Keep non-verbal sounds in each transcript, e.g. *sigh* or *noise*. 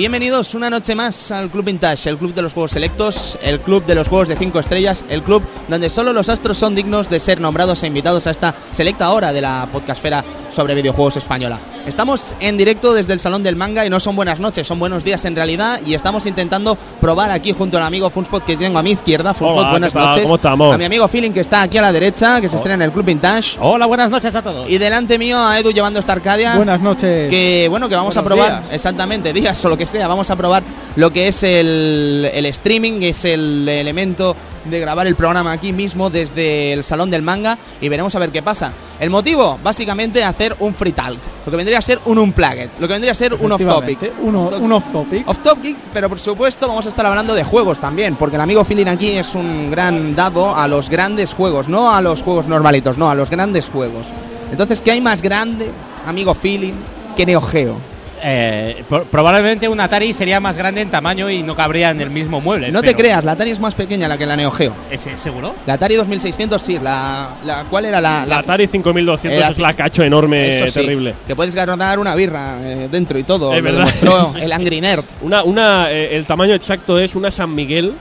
Bienvenidos una noche más al Club Vintage, el club de los juegos selectos, el club de los juegos de 5 estrellas, el club donde solo los astros son dignos de ser nombrados e invitados a esta selecta hora de la podcastfera sobre videojuegos española. Estamos en directo desde el Salón del Manga y no son buenas noches, son buenos días en realidad y estamos intentando probar aquí junto al amigo Funspot que tengo a mi izquierda. Funspot, Hola, buenas ¿qué tal? noches. ¿Cómo estamos? A mi amigo Feeling que está aquí a la derecha, que se estrena en el Club Vintage. Hola, buenas noches a todos. Y delante mío a Edu llevando esta Arcadia. Buenas noches. Que bueno, que vamos a Buenos probar, días. exactamente, días o lo que sea, vamos a probar lo que es el, el streaming, que es el elemento de grabar el programa aquí mismo desde el Salón del Manga y veremos a ver qué pasa. El motivo, básicamente, hacer un free talk, lo que vendría a ser un unplugged, lo que vendría a ser un off topic. Efectivamente, Uno, un off topic. Off topic, pero por supuesto vamos a estar hablando de juegos también, porque el amigo Feeling aquí es un gran dado a los grandes juegos, no a los juegos normalitos, no, a los grandes juegos. Entonces, ¿qué hay más grande, amigo Feeling, que Neo Geo? Eh, pro- probablemente un Atari sería más grande en tamaño y no cabría en el mismo mueble. No te creas, la Atari es más pequeña la que la Neo Geo. ¿Ese, ¿Seguro? La Atari 2600 sí, la, la ¿cuál era la, La Atari 5200 Eh, es la cacho enorme, Eso sí, terrible. Que puedes ganar una birra eh, dentro y todo. Es lo verdad. demostró *laughs* el Angry Nerd. Una, una, eh, el tamaño exacto es una San Miguel,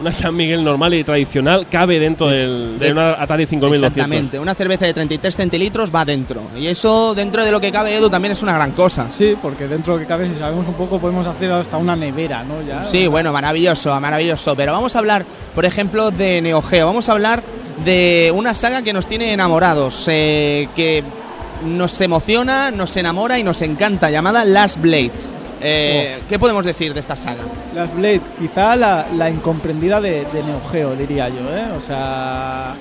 una San Miguel normal y tradicional, cabe dentro del, de de- una Atari 5200. Exactamente, una cerveza de 33 centilitros va dentro. Y eso, dentro de lo que cabe, Edu, también es una gran cosa. Sí, porque dentro de lo que cabe, si sabemos un poco, podemos hacer hasta una nevera, ¿no? Ya. Sí, bueno, maravilloso, maravilloso. Pero vamos a hablar, por ejemplo, de Neo Geo. Vamos a hablar de una saga que nos tiene enamorados, eh, que nos emociona, nos enamora y nos encanta, llamada Last Blade. Eh, ¿Qué podemos decir de esta saga? Las Blade, quizá la, la incomprendida de, de Neo Geo, diría yo, ¿eh? O sea.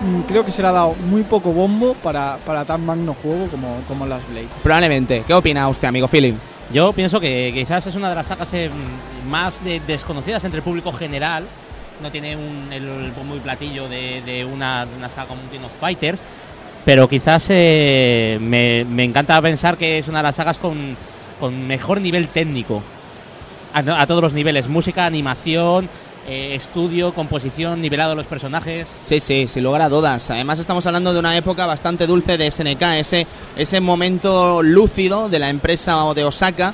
mm, Creo que se le ha dado muy poco bombo para, para tan magno juego como, como Las Blade. Probablemente. ¿Qué opina usted, amigo Philip? Yo pienso que quizás es una de las sagas eh, más de- desconocidas entre el público general. No tiene un, el bombo y platillo de, de una, de una saga como King of Fighters. Pero quizás eh, me, me encanta pensar que es una de las sagas con, con mejor nivel técnico. A, a todos los niveles. Música, animación, eh, estudio, composición, nivelado de los personajes. Sí, sí, sin lugar a dudas. Además estamos hablando de una época bastante dulce de SNK, ese, ese momento lúcido de la empresa de Osaka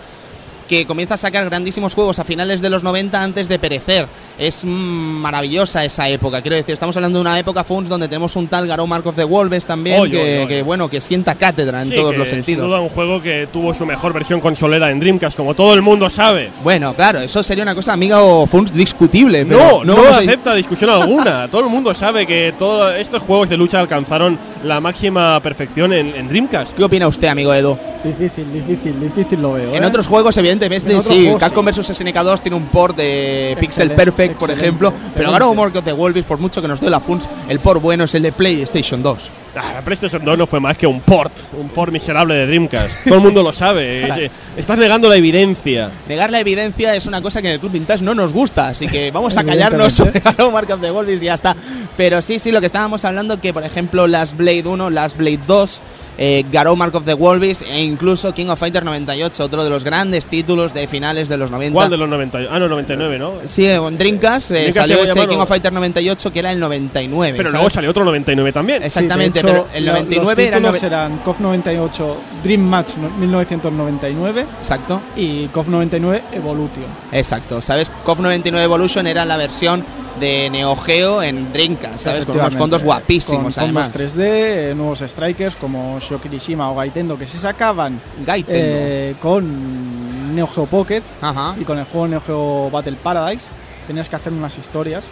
que comienza a sacar grandísimos juegos a finales de los 90 antes de perecer. Es maravillosa esa época. Quiero decir, estamos hablando de una época Funs donde tenemos un tal Garou Mark of the Wolves también Oy, que, oy, oy. que, bueno, que sienta cátedra en Sí, todos que los Sin sentidos. duda un juego que tuvo su mejor versión consolera en Dreamcast, como todo el mundo sabe. Bueno, claro, eso sería una cosa, amigo Funs, discutible. Pero No, no, a- acepta discusión alguna. *laughs* Todo el mundo sabe que todos estos juegos de lucha alcanzaron la máxima perfección en, en Dreamcast. ¿Qué opina usted, amigo Edu? Difícil, difícil, difícil lo veo. En ¿eh? otros juegos, evidentemente, En otros sí. juegos, Capcom vs SNK 2 tiene un port de Pixel Perfect, por excelente, ejemplo. Pero ahora Humor que te vuelves, por mucho que nos dé la Funs, el port bueno es el de PlayStation 2. Ah, la PlayStation 2 no fue más que un port, un port miserable de Dreamcast. Todo el mundo lo sabe. Claro. Eh, Estás negando la evidencia. Negar la evidencia es una cosa que en el Club Vintage no nos gusta, así que vamos a *laughs* callarnos. Garou Mark of the Wolves y ya está. Pero sí, sí, lo que estábamos hablando, que por ejemplo Last Blade 1, Last Blade 2, eh, Garou Mark of the Wolves e incluso King of Fighters 98, otro de los grandes títulos de finales de los 90. ¿Cuál de los 90? Ah, no, 99, ¿no? Sí, en Dreamcast, eh, salió ese King of Fighters 98 que era el 99. Pero ¿sabes? luego salió otro 99 también. Exactamente, Sí, de hecho, pero el lo- 99 era el los títulos nove- eran KOF 98 Dream Match no- 1999 Exacto, y KOF 99 Evolution. exacto. ¿Sabes? KOF 99 Evolution era la versión de Neo Geo en Dreamcast, ¿sabes? Con unos fondos guapísimos, con fondos además. 3D, eh, nuevos strikers como Shokirishima o Gaitendo que se sacaban eh, con Neo Geo Pocket Ajá. y con el juego Neo Geo Battle Paradise tenías que hacer unas historias.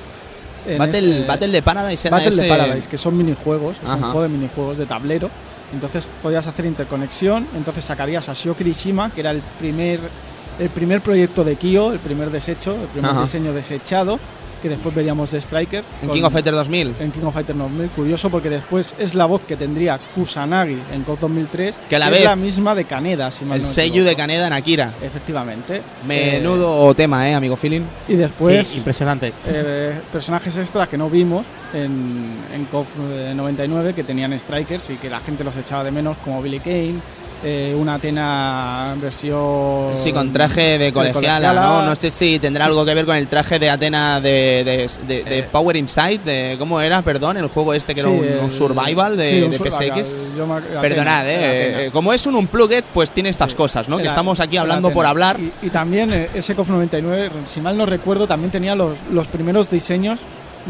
Battle, ese- Battle de Paradise era Battle ese... de Paradise, que son minijuegos, es un juego de minijuegos de tablero. Entonces podías hacer interconexión, entonces sacarías a Shio Kirishima, que era el primer, el primer proyecto de Kyo, el primer desecho, el primer Ajá. diseño desechado, que después veríamos de Striker. En con- King of Fighters 2000. en King of Fighters 2000. Curioso porque después es la voz que tendría Kusanagi en COD 2003, Que a la es vez- la misma de Kaneda, si mal El no sello de Kaneda en Akira. Efectivamente. Menudo tema, ¿eh, amigo Feeling? Eh, y después sí, impresionante. eh, personajes extras que no vimos en, en KOF eh, 99 que tenían strikers y que la gente los echaba de menos como Billy Kane, eh, una Atena versión... Sí, con traje de colegiala, ¿no? No sé si tendrá algo que ver con el traje de Atena de, de, de- de Eh. Power Inside, de, ¿cómo era? Perdón, el juego este que Sí, era un, survival de, sí, un PSX. Atena, Perdonad, eh, eh, como es un unplugged, pues tiene estas Sí. cosas, ¿no? que estamos aquí hablando por hablar. Y, y también ese KOF 99, si mal no recuerdo, también tenía los, los primeros diseños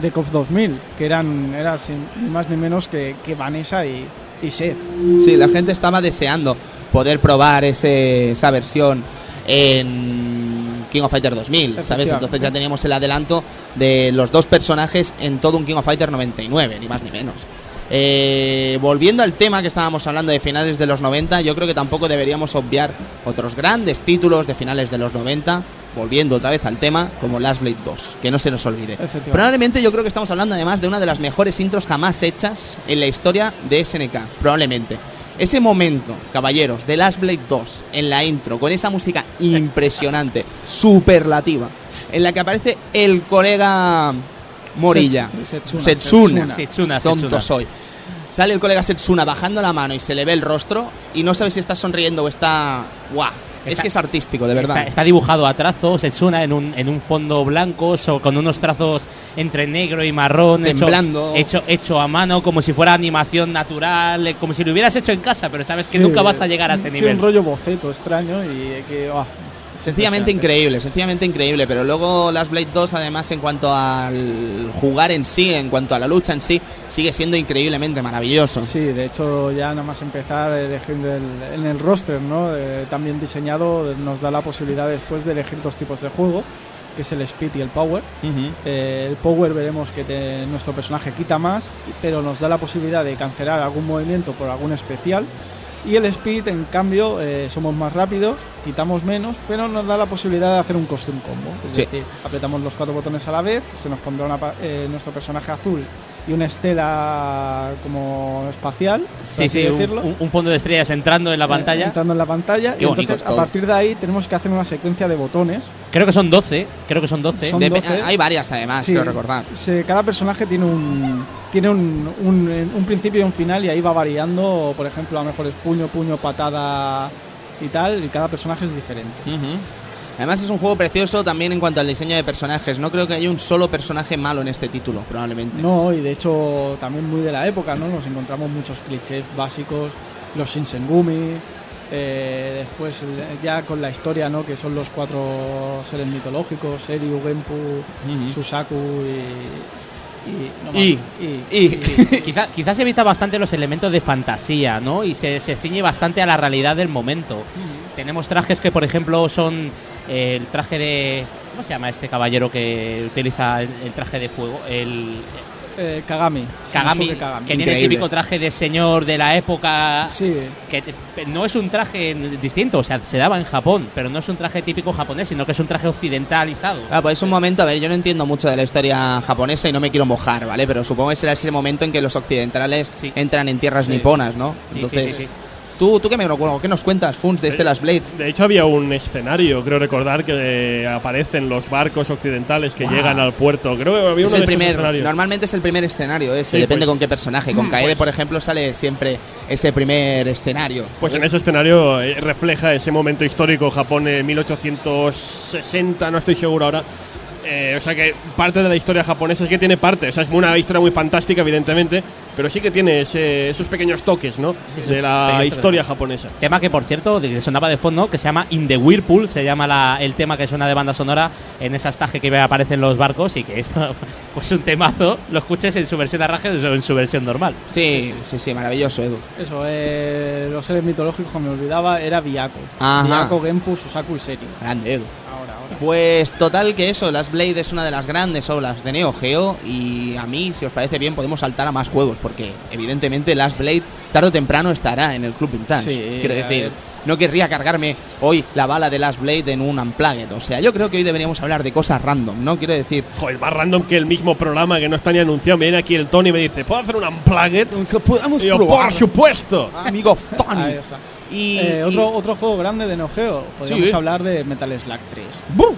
de KOF 2000, que eran era sin- ni más ni menos que, que Vanessa y, y. Sí, la gente estaba deseando poder probar ese, esa versión en King of Fighter 2000, ¿sabes? Entonces ya teníamos el adelanto de los dos personajes en todo un King of Fighter 99, ni más ni menos. Eh, volviendo al tema que estábamos hablando de finales de los 90, yo creo que tampoco deberíamos obviar otros grandes títulos de finales de los 90, volviendo otra vez al tema, como Last Blade 2, que no se nos olvide. Probablemente yo creo que estamos hablando además de una de las mejores intros jamás hechas en la historia de SNK, probablemente. Ese momento, caballeros, de Last Blade 2 en la intro, con esa música impresionante, superlativa, en la que aparece el colega Morilla, Setsuna, Setsuna, Setsuna. Setsuna, tonto soy. Sale el colega Setsuna bajando la mano y se le ve el rostro y no sabe si está sonriendo o está... ¡Guau! Es Está- que es artístico, de verdad. Está, está dibujado a trazos, Setsuna en un, en un fondo blanco, so- con unos trazos entre negro y marrón, hecho- Temblando. Hecho, hecho, a mano, como si fuera animación natural, eh, como si lo hubieras hecho en casa, pero sabes que Sí, nunca vas a llegar a ese sí, nivel. un rollo boceto extraño y que... es Sencillamente increíble, sencillamente increíble, pero luego Last Blade 2 además en cuanto al jugar en sí, en cuanto a la lucha en sí, sigue siendo increíblemente maravilloso. Sí, de hecho ya nada más empezar elegir el- en el roster, ¿no? Eh, también diseñado nos da la posibilidad después de elegir dos tipos de juego, que es el speed y el power. Ujú. Eh, el power veremos que te- nuestro personaje quita más, pero nos da la posibilidad de cancelar algún movimiento por algún especial. Y el speed, en cambio, eh, somos más rápidos, quitamos menos, pero nos da la posibilidad de hacer un costume combo. Es Sí. decir, apretamos los cuatro botones a la vez, se nos pondrá una eh, nuestro personaje azul y una estela como espacial, Sí, así sí, decirlo. un- un fondo de estrellas entrando en la eh, pantalla. entrando en la pantalla Qué y bonito entonces todo. a partir de ahí tenemos que hacer una secuencia de botones Creo que son 12, creo que son 12. Son Dep- 12. hay varias además, Sí, quiero recordar. se- cada personaje tiene un tiene un, un, un principio y un final y ahí va variando, por ejemplo, a lo mejor es puño, puño, patada y tal, y cada personaje es diferente. Ujú. Además es un juego precioso también en cuanto al diseño de personajes. No creo que haya un solo personaje malo en este título, probablemente. No, y de hecho también muy de la época, ¿no? Nos encontramos muchos clichés básicos, los Shinsengumi, eh, después ya con la historia, ¿no? Que son los cuatro seres mitológicos, Seryu, Genpu. Susaku y... Y, no. Y- y- y- *laughs* Quizá- quizás evita bastante los elementos de fantasía, ¿no? Y se, se ciñe bastante a la realidad del momento. Tenemos trajes que, por ejemplo, son el traje de... ¿Cómo se llama este caballero que utiliza el, el traje de fuego? El eh, Kagami. Kagami, que tiene el típico traje de señor de la época... Sí, que te- no es un traje distinto, o sea, se daba en Japón, pero no es un traje típico japonés, sino que es un traje occidentalizado. Ah, pues es un momento, a ver, yo no entiendo mucho de la historia japonesa y no me quiero mojar, ¿vale? Pero supongo que será ese momento en que los occidentales Sí. entran en tierras Sí. niponas, ¿no? Sí, sí, Entonces, sí, sí. ¿Tú, ¿tú qué, me, qué nos cuentas, Funs, de Eh, Last Blade? De hecho, había un escenario, creo recordar, que eh, aparecen los barcos occidentales que Wow. llegan al puerto. Creo que había Es uno el de primer, escenarios. normalmente es el primer escenario ese, Sí, depende pues- con qué personaje. Con Kaede, pues- por ejemplo, sale siempre ese primer escenario. Pues en ¿sabes? ese escenario eh, refleja ese momento histórico, Japón en 1860, no estoy seguro ahora. Eh, o sea que parte de la historia japonesa es que tiene parte, o sea, es una historia muy fantástica, evidentemente, pero sí que tiene ese- esos pequeños toques, ¿no? Sí, de la historia japonesa. Tema que, por cierto, de- que sonaba de fondo, que se llama In the Whirlpool, se llama la- el tema que suena de banda sonora en ese astaje que aparecen los barcos y que es *laughs* pues un temazo, lo escuches en su versión arranque o en su versión normal. Sí, sí, sí, maravilloso, Edu. eso, eh, los seres mitológicos, me olvidaba, era. Ajá. Byaku, Genpu, Susaku y Seryu. Grande, Edu. Pues total que eso, Last Blade es una de las grandes obras de Neo Geo y a mí, si os parece bien, podemos saltar a más juegos porque evidentemente Last Blade tarde o temprano estará en el Club Vintage. Sí, Quiero decir, no querría cargarme hoy la bala de Last Blade en un Unplugged. O sea, yo creo que hoy deberíamos hablar de cosas random, ¿no? Quiero decir... Joder, más random que el mismo programa que no está ni anunciado. Me viene aquí el Tony y me dice, ¿puedo hacer un unplugged? Que podamos Y yo, por supuesto. Amigo Tony. Y, Eh, y- otro, otro juego grande de Neo Geo, podríamos Sí. hablar de Metal Slug 3. ¡Bum!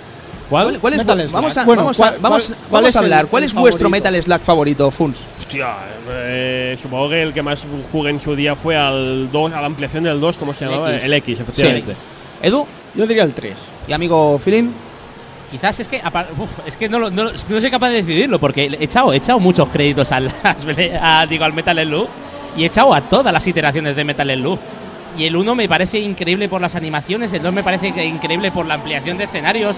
¿Cuál? ¿Cuál es, Metal vamos Slug. a, Bueno, vamos a, ¿cuál- vamos, cuál- vamos cuál a el- hablar. ¿Cuál el es vuestro favorito? Metal Slug favorito, Funs? Hostia, eh, supongo que el que más jugué en su día fue al 2, a la ampliación del 2, ¿cómo se El llamaba? X. El X, efectivamente. Edu Yo diría el 3. y amigo Filin. Quizás es que uf, es que no, lo- no, no soy capaz de decidirlo porque he echado, he echado muchos créditos al, *laughs* a- digo, al Metal Slug y he echado a todas las iteraciones de Metal Slug. Y el 1 me parece increíble por las animaciones, el 2 me parece que increíble por la ampliación de escenarios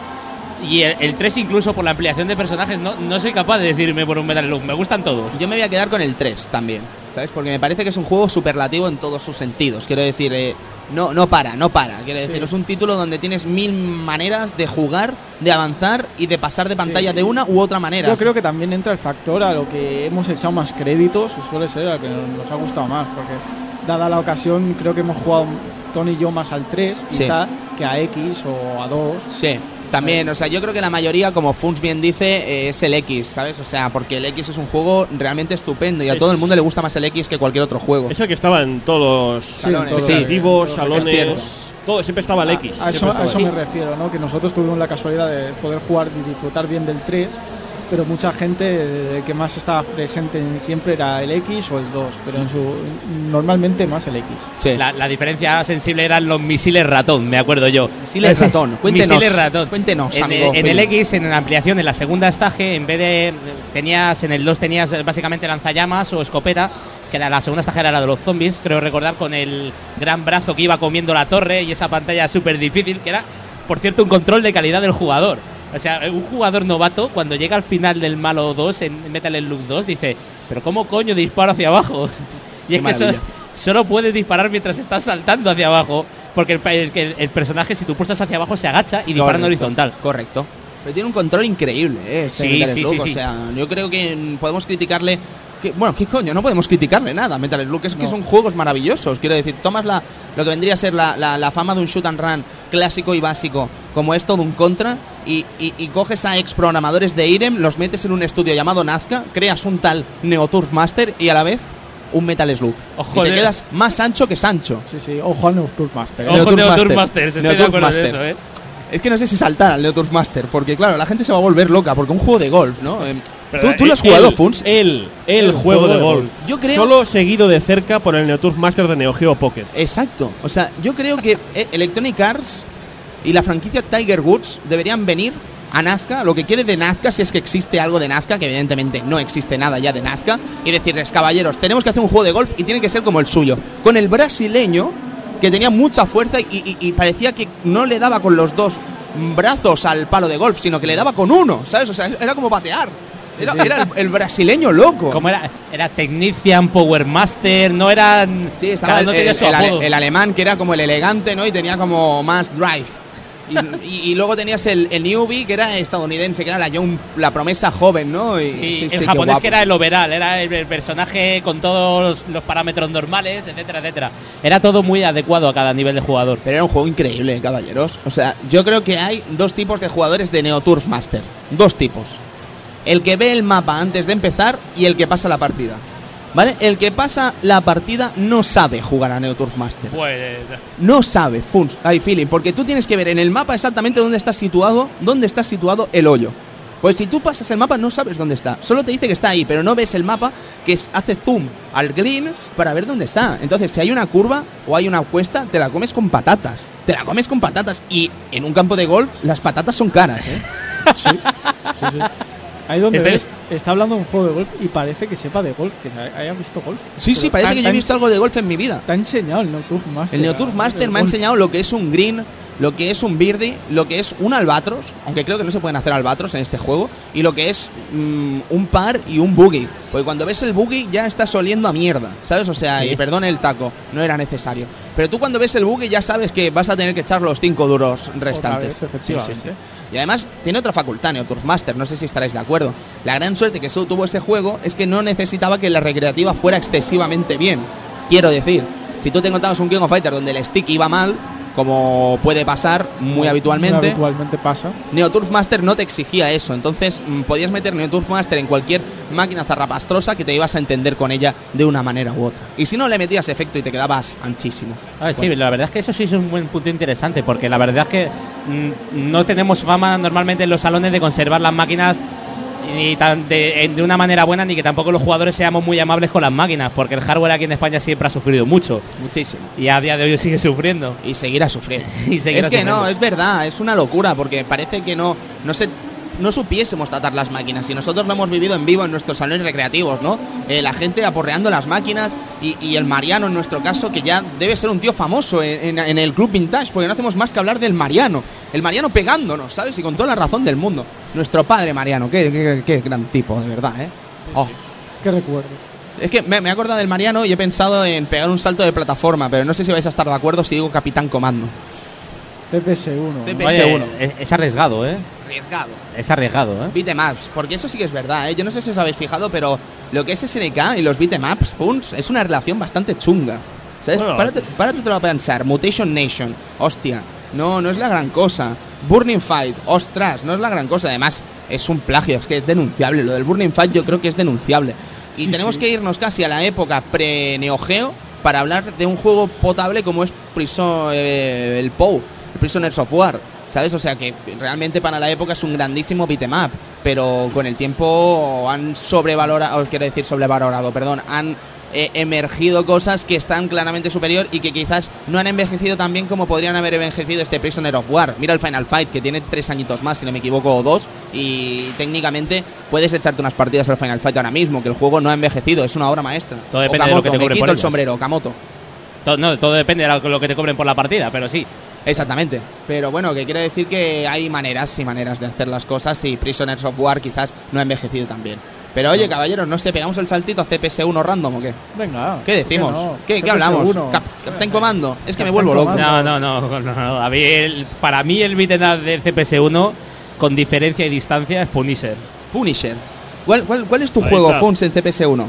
y el, el 3 incluso por la ampliación de personajes. No, no soy capaz de decirme por un Metal Slug, me gustan todos. Yo me voy a quedar con el 3 también, ¿sabes? Porque me parece que es un juego superlativo en todos sus sentidos. Quiero decir, eh, no, no para, no para. Quiero Sí. decir, es un título donde tienes mil maneras de jugar, de avanzar y de pasar de pantalla Sí. de una u otra manera. Yo creo que también entra el factor a lo que hemos echado más créditos, y suele ser al que nos ha gustado más, porque dada la ocasión creo que hemos jugado Tony y yo más al 3 Sí. quizá que a X o a 2. Sí, también, o sea, yo creo que la mayoría, como Funs bien dice, eh, es el X, ¿sabes? O sea, porque el X es un juego realmente estupendo y a Es- todo el mundo le gusta más el X que cualquier otro juego. Eso que estaba en todos los Salones, todos sí. recreativos, los- salones, todo, siempre estaba el X. A eso, siempre a eso me refiero, ¿no? Que nosotros tuvimos la casualidad de poder jugar y disfrutar bien del 3, pero mucha gente eh, que más estaba presente en- siempre era el X o el 2, pero en su normalmente más el X. Sí. La, la diferencia sensible eran los misiles ratón, me acuerdo yo. Misiles *laughs* ratón, cuéntenos, Misiles ratón. cuéntenos, en, amigo en el. X, en la ampliación, en la segunda estaje, en vez de. Tenías, en el 2 tenías eh, básicamente lanzallamas o escopeta, que era la segunda estaje era la de los zombies, creo recordar, con el gran brazo que iba comiendo la torre y esa pantalla súper difícil, que era, por cierto, un control de calidad del jugador. O sea, un jugador novato, cuando llega al final del malo 2, en Metal Slug 2, dice: ¿Pero cómo coño disparo hacia abajo? *laughs* y es que eso, maravilla. solo puedes disparar mientras estás saltando hacia abajo. Porque el, el- el- personaje, si tú pulsas hacia abajo, se agacha y dispara en horizontal. Correcto. Pero tiene un control increíble, ¿eh? Este Sí, Metal sí, Slug. sí, O sea, yo creo que podemos criticarle. Que, bueno, ¿qué coño? No podemos criticarle nada a Metal Slug. Es que No. son juegos maravillosos. Quiero decir, tomas la, lo que vendría a ser la, la- la fama de un shoot and run clásico y básico, como es todo un contra, y, y- y coges a ex programadores de IREM, los metes en un estudio llamado Nazca, creas un tal Neoturf Master y a la vez un Metal Slug. Ojo, y te quedas más ancho que Sancho. Sí, sí, ojo al Nocturne Master. ¿eh? Ojo, Neoturf Neoturf Master. De Neoturf acuerdo eso, ¿eh? Es que no sé si saltar al Neoturf Master, porque claro, la gente se va a volver loca, porque un juego de golf, ¿no? Em, ¿Tú, tú lo has jugado, él- Funs? Él, el, El juego de golf. Yo creo- Solo seguido de cerca por el Neoturf Master de Neo Geo Pocket. Exacto. O sea, yo creo que eh, Electronic Arts y la franquicia Tiger Woods deberían venir a Nazca, lo que quede de Nazca, si es que existe algo de Nazca, que evidentemente no existe nada ya de Nazca, y decirles, caballeros, tenemos que hacer un juego de golf y tiene que ser como el suyo. Con el brasileño, que tenía mucha fuerza y, y- y parecía que no le daba con los dos brazos al palo de golf, sino que le daba con uno, ¿sabes? O sea, era como patear. Era, era el, el brasileño loco. Como era, era Technician, Power Master, no eran. Sí, estaba uno tenía el- el ale- el alemán que era como el elegante, ¿no? Y tenía como más drive. Y, y- y luego tenías el, el newbie que era estadounidense, que era la, young- la promesa joven, ¿no? Y, Sí, sí, sí, el japonés que era el overall, era el, el personaje con todos los parámetros normales, etcétera, etcétera. Era todo muy adecuado a cada nivel de jugador. Pero era un juego increíble, caballeros. O sea, yo creo que hay dos tipos de jugadores de Neo Turf Master. Dos tipos. El que ve el mapa antes de empezar y el que pasa la partida. ¿Vale? El que pasa la partida no sabe jugar a Neo Turf Master. Pues. No sabe, Funs, hay feeling, porque tú tienes que ver en el mapa exactamente dónde está situado, dónde está situado el hoyo. Pues si tú pasas el mapa no sabes dónde está, solo te dice que está ahí, pero no ves el mapa que es- hace zoom al green para ver dónde está. Entonces, si hay una curva o hay una cuesta, te la comes con patatas. Te la comes con patatas y en un campo de golf las patatas son caras, ¿eh? *laughs* Sí, sí, sí. Ahí donde Este ves, está hablando de un juego de golf y parece que sepa de golf, que haya visto golf. Sí, sí, Pero parece te- que yo he visto algo de golf en mi vida. Te ha enseñado el Nocturne Master. El Neoturf Master me ha golf. enseñado lo que es un green, lo que es un birdie, lo que es un albatros, aunque creo que no se pueden hacer albatros en este juego, y lo que es mm, un par y un boogie. Porque cuando ves el boogie ya estás oliendo a mierda, ¿sabes? O sea, y perdón el taco, no era necesario. Pero tú cuando ves el boogie ya sabes que vas a tener que echar los cinco duros restantes. vez. Sí, sí, sí. Y además tiene otra facultad, Neoturf Master, no sé si estaréis de acuerdo. La gran suerte que tuvo ese juego es que no necesitaba que la recreativa fuera excesivamente bien. Quiero decir, si tú te encontrabas un King of Fighter donde el stick iba mal, como puede pasar muy habitualmente. Muy habitualmente pasa. Neoturf Master no te exigía eso, entonces mm, podías meter Neoturf Master en cualquier máquina zarrapastrosa que te ibas a entender con ella de una manera u otra. Y si no, le metías efecto y te quedabas anchísimo. A ver, sí, la verdad es que eso sí es un buen punto interesante, porque la verdad es que mm, no tenemos fama normalmente en los salones de conservar las máquinas ni tan de, de una manera buena ni que tampoco los jugadores seamos muy amables con las máquinas, porque el hardware aquí en España siempre ha sufrido mucho Muchísimo. y a día de hoy sigue sufriendo. Y seguirá sufriendo. *laughs* Y seguirá es que sufriendo. no, es verdad, es una locura, porque parece que no, no se no supiésemos tratar las máquinas y nosotros lo hemos vivido en vivo en nuestros salones recreativos, ¿no? Eh, la gente aporreando las máquinas y, y el Mariano en nuestro caso, que ya debe ser un tío famoso en, en- en el club vintage, porque no hacemos más que hablar del Mariano. El Mariano pegándonos, ¿sabes? Y con toda la razón del mundo. Nuestro padre Mariano, qué, qué- qué gran tipo, de verdad, ¿eh? Oh. ¿Qué recuerdo? Es que me, me he acordado del Mariano y he pensado en pegar un salto de plataforma, pero no sé si vais a estar de acuerdo si digo Capitán Comando. CPS1. CP- ¿no? Oye, PS1. es, es arriesgado, ¿eh? Arriesgado. Es arriesgado, ¿eh? Beatemaps, porque eso sí que es verdad, ¿eh? Yo no sé si os habéis fijado, pero lo que es SNK y los beatemaps, Funs, es una relación bastante chunga. ¿Sabes? Bueno. Párate, párate tú a pensar. Mutation Nation, hostia, no, no es la gran cosa. Burning Fight, ostras, no es la gran cosa. Además, es un plagio, es que es denunciable. Lo del Burning Fight yo creo que es denunciable. Y Sí, tenemos sí. que irnos casi a la época pre-Neo Geo para hablar de un juego potable como es Prison, eh, el POU, el Prisoners of War. ¿Sabes? O sea que realmente para la época es un grandísimo beat'em up, pero con el tiempo han sobrevalorado, quiero decir sobrevalorado, perdón, han eh, emergido cosas que están claramente superior y que quizás no han envejecido tan bien como podrían haber envejecido este Prisoner of War. Mira el Final Fight, que tiene tres añitos más, si no me equivoco, o dos, y técnicamente puedes echarte unas partidas al Final Fight ahora mismo, que el juego no ha envejecido, es una obra maestra. Todo depende de lo que te me cobren quito por el sombrero, Okamoto. Todo, no, todo depende de lo que te cobren por la partida, pero sí. Exactamente. Pero bueno, que quiero decir que hay maneras y maneras de hacer las cosas y Prisoners of War quizás no ha envejecido tan bien. Pero oye, caballeros, no sé, ¿pegamos el saltito a CPS1 random o qué? Venga. ¿Qué decimos? no? ¿Qué, qué CPS1. hablamos? Cap- Captain Comando. Es que me vuelvo loco. No, no, no, no, no. A mí el- para mí el beat'em de CPS1 con diferencia y distancia es Punisher. Punisher. ¿Cuál, cuál, cuál es tu Ahí juego, está. Funs, en CPS1?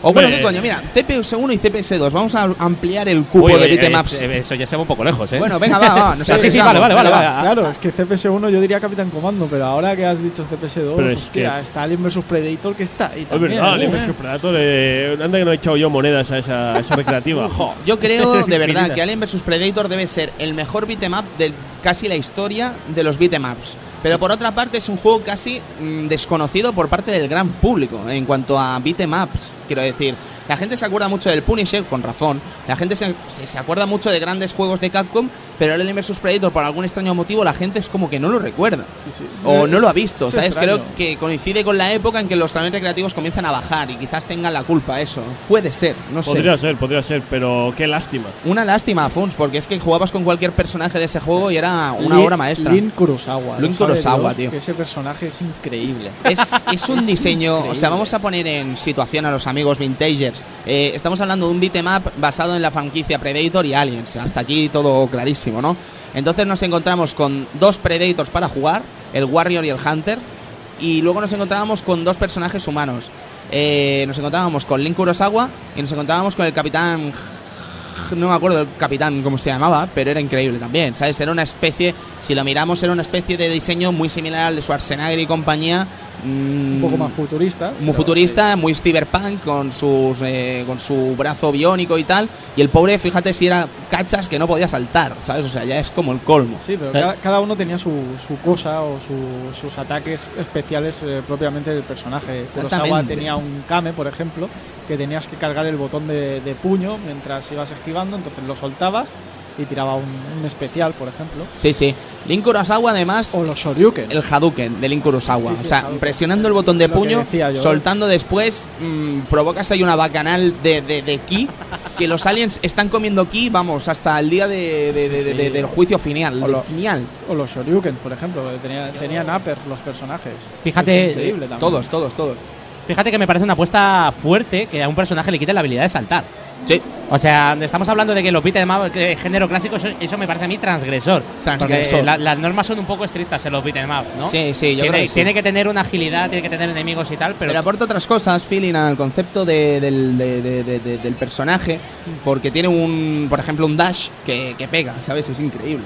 O bueno, ¿qué coño? Mira, CPS1 y CPS2. Vamos a ampliar el cupo Uy, de oye, beatemaps. eh, Eso ya se va un poco lejos, ¿eh? Bueno, venga, va, va. Nos Sí, sí, vale, vale, vale, va. vale. Claro, es que CPS1 yo diría Capitán Comando, pero ahora que has dicho CPS2, Pero es hostia, que- está Alien vs Predator que está ahí Es también. verdad, ¿eh? Alien vs Predator. eh, anda que no he echado yo monedas a esa, a esa recreativa. *laughs* Jo. Yo creo *laughs* de verdad que Alien vs Predator debe ser el mejor beat'em up de casi la historia de los beat'em ups. Pero por otra parte es un juego casi mm, desconocido por parte del gran público en cuanto a beat'em ups, quiero decir. La gente se acuerda mucho del Punisher, con razón. La gente se, se- se acuerda mucho de grandes juegos de Capcom, pero el Alien vs Predator, por algún extraño motivo, la gente es como que no lo recuerda. Sí, sí. O Es- no lo ha visto, es ¿sabes? extraño. Creo que coincide con la época en que los salones recreativos comienzan a bajar y quizás tengan la culpa eso. Puede ser, no sé. Podría ser, podría ser, pero qué lástima. Una lástima, Funs, porque es que jugabas con cualquier personaje de ese juego y era una Lin- obra maestra. Lin Kurosawa. Lin Kurosawa, tío. Ese personaje es increíble. Es, es un *laughs* diseño, o sea, vamos a poner en situación a los amigos vintagers. Eh, estamos hablando de un beat'em up basado en la franquicia Predator y Aliens. Hasta aquí todo clarísimo, ¿no? Entonces nos encontramos con dos Predators para jugar, el Warrior y el Hunter, y luego nos encontrábamos con dos personajes humanos. Eh, nos encontrábamos con Link Kurosawa y nos encontrábamos con el capitán no me acuerdo del capitán cómo se llamaba, pero era increíble también, ¿sabes? Era una especie, si lo miramos, era una especie de diseño muy similar al de Schwarzenegger y compañía. Mm, Un poco más futurista. Muy futurista, muy cyberpunk, con, sus, eh, con su brazo biónico y tal. Y el pobre, fíjate si era cachas que no podía saltar, ¿sabes? O sea, ya es como el colmo. Sí, pero Eh. cada, cada uno tenía su, su cosa o su- sus ataques especiales eh, propiamente del personaje. Kurosawa tenía un Kame, por ejemplo, que tenías que cargar el botón de, de puño mientras ibas esquivando, entonces lo soltabas y tiraba un, un especial, por ejemplo. Sí, sí. Link Kurosawa, además, O los Shoryuken. el Hadouken de Link Kurosawa. Sí, sí, o sea, el presionando el botón de puño, yo. soltando después, mm, provocas ahí una bacanal de, de, de ki, que los aliens están comiendo ki, vamos, hasta el día de, de- de- Sí, sí. de- del juicio final. O lo- final. O los Shoryuken, por ejemplo, que tenía- tenían upper los personajes. Fíjate, Es increíble también. Todos, todos, todos. Fíjate que me parece una apuesta fuerte que a un personaje le quite la habilidad de saltar. Sí, O sea, estamos hablando de que los beat'em up, que género clásico, eso, eso me parece a mí transgresor. Transgresor. Porque la- las normas son un poco estrictas en los beat'em up, ¿no? Sí, sí, yo tiene, creo que sí. tiene que tener una agilidad, tiene que tener enemigos y tal, pero, Pero aporta otras cosas, feeling al concepto de- del, de- de- de- de- del personaje, porque tiene un, por ejemplo, un dash que, que pega, ¿sabes? Es increíble.